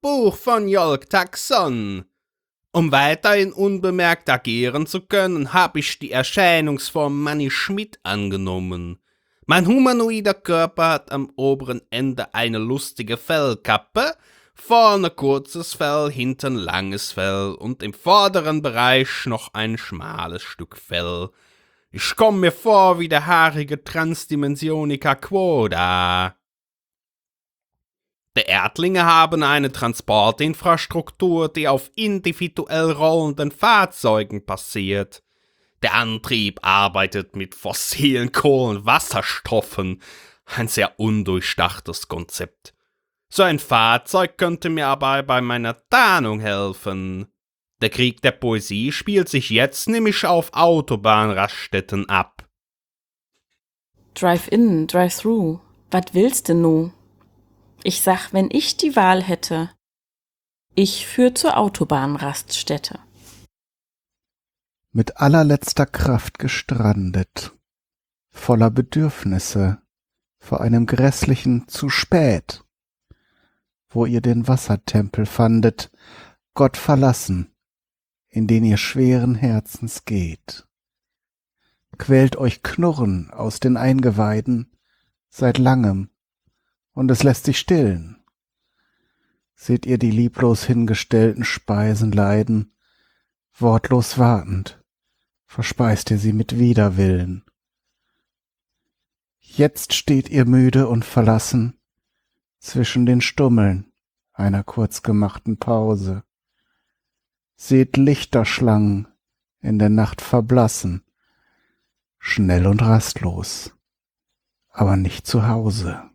Buch von Jolk Taxon. Um weiterhin unbemerkt agieren zu können, habe ich die Erscheinungsform Manny Schmidt angenommen. Mein humanoider Körper hat am oberen Ende eine lustige Fellkappe, vorne kurzes Fell, hinten langes Fell und im vorderen Bereich noch ein schmales Stück Fell. Ich komme mir vor wie der haarige Transdimensionica Quoda. Die Erdlinge haben eine Transportinfrastruktur, die auf individuell rollenden Fahrzeugen passiert. Der Antrieb arbeitet mit fossilen Kohlenwasserstoffen. Ein sehr undurchdachtes Konzept. So ein Fahrzeug könnte mir aber bei meiner Tarnung helfen. Der Krieg der Poesie spielt sich jetzt nämlich auf Autobahnraststätten ab. Drive-in, Drive-through. Was willst du nu? Ich sag, wenn ich die Wahl hätte, ich führ zur Autobahnraststätte. Mit allerletzter Kraft gestrandet, voller Bedürfnisse, vor einem grässlichen zu spät, wo ihr den Wassertempel fandet, Gott verlassen, in den ihr schweren Herzens geht. Quält euch Knurren aus den Eingeweiden seit langem, und es lässt sich stillen. Seht ihr die lieblos hingestellten Speisen leiden, wortlos wartend, verspeist ihr sie mit Widerwillen. Jetzt steht ihr müde und verlassen zwischen den Stummeln einer kurz gemachten Pause. Seht Lichterschlangen in der Nacht verblassen, schnell und rastlos, aber nicht zu Hause.